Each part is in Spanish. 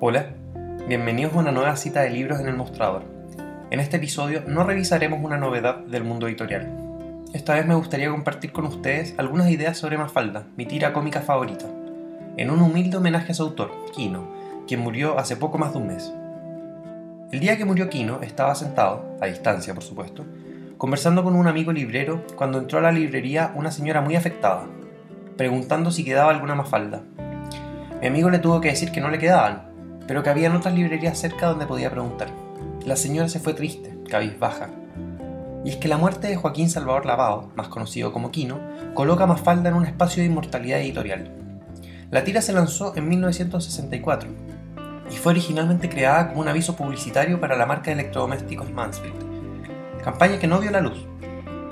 Hola, bienvenidos a una nueva cita de libros en el mostrador. En este episodio no revisaremos una novedad del mundo editorial. Esta vez me gustaría compartir con ustedes algunas ideas sobre Mafalda, mi tira cómica favorita, en un humilde homenaje a su autor, Kino, quien murió hace poco más de un mes. El día que murió Kino estaba sentado, a distancia por supuesto, conversando con un amigo librero cuando entró a la librería una señora muy afectada, preguntando si quedaba alguna mafalda. Mi amigo le tuvo que decir que no le quedaban, pero que había otras librerías cerca donde podía preguntar. La señora se fue triste, cabizbaja. Y es que la muerte de Joaquín Salvador Lavado, más conocido como Quino, coloca Mafalda en un espacio de inmortalidad editorial. La tira se lanzó en 1964 y fue originalmente creada como un aviso publicitario para la marca de electrodomésticos Mansfield, campaña que no vio la luz,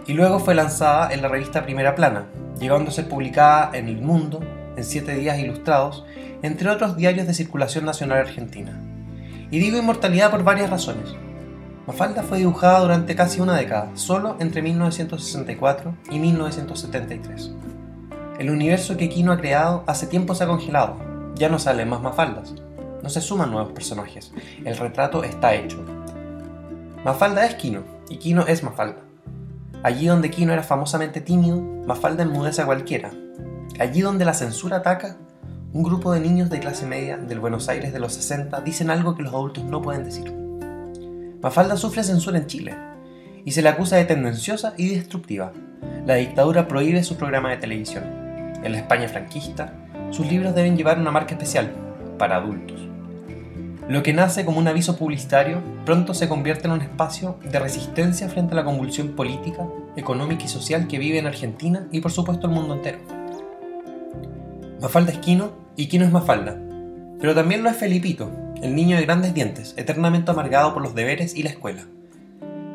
y luego fue lanzada en la revista Primera Plana, llegando a ser publicada en El Mundo, en Siete Días Ilustrados, entre otros diarios de circulación nacional argentina. Y digo inmortalidad por varias razones. Mafalda fue dibujada durante casi una década, solo entre 1964 y 1973. El universo que Kino ha creado hace tiempo se ha congelado, ya no salen más Mafaldas no se suman nuevos personajes. El retrato está hecho. Mafalda es Kino, y Kino es Mafalda. Allí donde Kino era famosamente tímido, Mafalda enmudece a cualquiera. Allí donde la censura ataca, un grupo de niños de clase media del Buenos Aires de los 60 dicen algo que los adultos no pueden decir. Mafalda sufre censura en Chile, y se le acusa de tendenciosa y destructiva. La dictadura prohíbe su programa de televisión. En la España franquista, sus libros deben llevar una marca especial, para adultos. Lo que nace como un aviso publicitario pronto se convierte en un espacio de resistencia frente a la convulsión política, económica y social que vive en Argentina y por supuesto el mundo entero. Mafalda es Quino y Quino es Mafalda, pero también lo es Felipito, el niño de grandes dientes, eternamente amargado por los deberes y la escuela.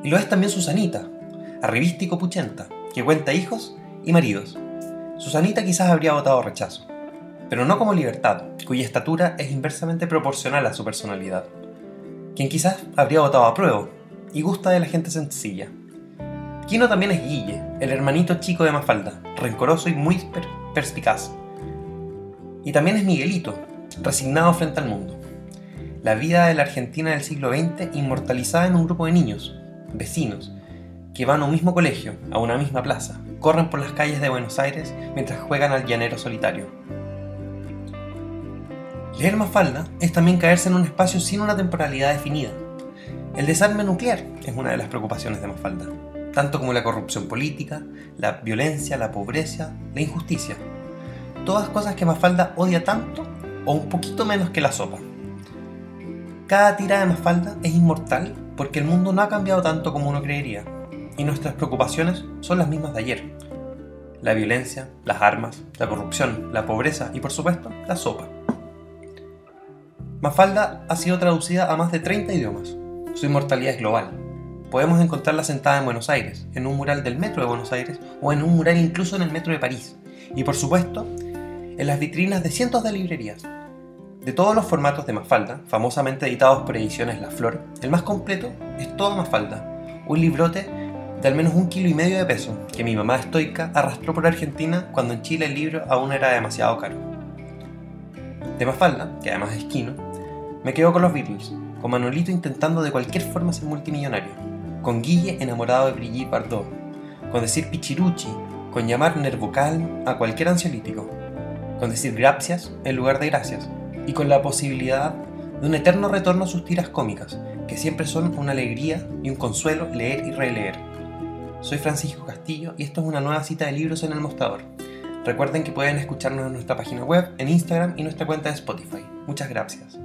Y lo es también Susanita, arribista y copuchenta, que cuenta hijos y maridos. Susanita quizás habría votado rechazo pero no como libertad, cuya estatura es inversamente proporcional a su personalidad. Quien quizás habría votado a prueba y gusta de la gente sencilla. Kino también es Guille, el hermanito chico de Mafalda, rencoroso y muy perspicaz. Y también es Miguelito, resignado frente al mundo. La vida de la Argentina del siglo XX inmortalizada en un grupo de niños, vecinos, que van a un mismo colegio, a una misma plaza, corren por las calles de Buenos Aires mientras juegan al llanero solitario. Leer Mafalda es también caerse en un espacio sin una temporalidad definida. El desarme nuclear es una de las preocupaciones de Mafalda, tanto como la corrupción política, la violencia, la pobreza, la injusticia. Todas cosas que Mafalda odia tanto o un poquito menos que la sopa. Cada tira de Mafalda es inmortal porque el mundo no ha cambiado tanto como uno creería, y nuestras preocupaciones son las mismas de ayer. La violencia, las armas, la corrupción, la pobreza y por supuesto la sopa. Mafalda ha sido traducida a más de 30 idiomas. Su inmortalidad es global. Podemos encontrarla sentada en Buenos Aires, en un mural del metro de Buenos Aires o en un mural incluso en el metro de París. Y por supuesto, en las vitrinas de cientos de librerías. De todos los formatos de Mafalda, famosamente editados por Ediciones La Flor, el más completo es toda Mafalda, un librote de al menos un kilo y medio de peso que mi mamá estoica arrastró por Argentina cuando en Chile el libro aún era demasiado caro. De Mafalda, que además es quino, me quedo con los Beatles, con Manolito intentando de cualquier forma ser multimillonario, con Guille enamorado de Brigitte Bardot, con decir Pichiruchi, con llamar Nervocal a cualquier ansiolítico, con decir gracias en lugar de gracias, y con la posibilidad de un eterno retorno a sus tiras cómicas, que siempre son una alegría y un consuelo leer y releer. Soy Francisco Castillo y esto es una nueva cita de libros en el mostrador. Recuerden que pueden escucharnos en nuestra página web, en Instagram y nuestra cuenta de Spotify. Muchas gracias.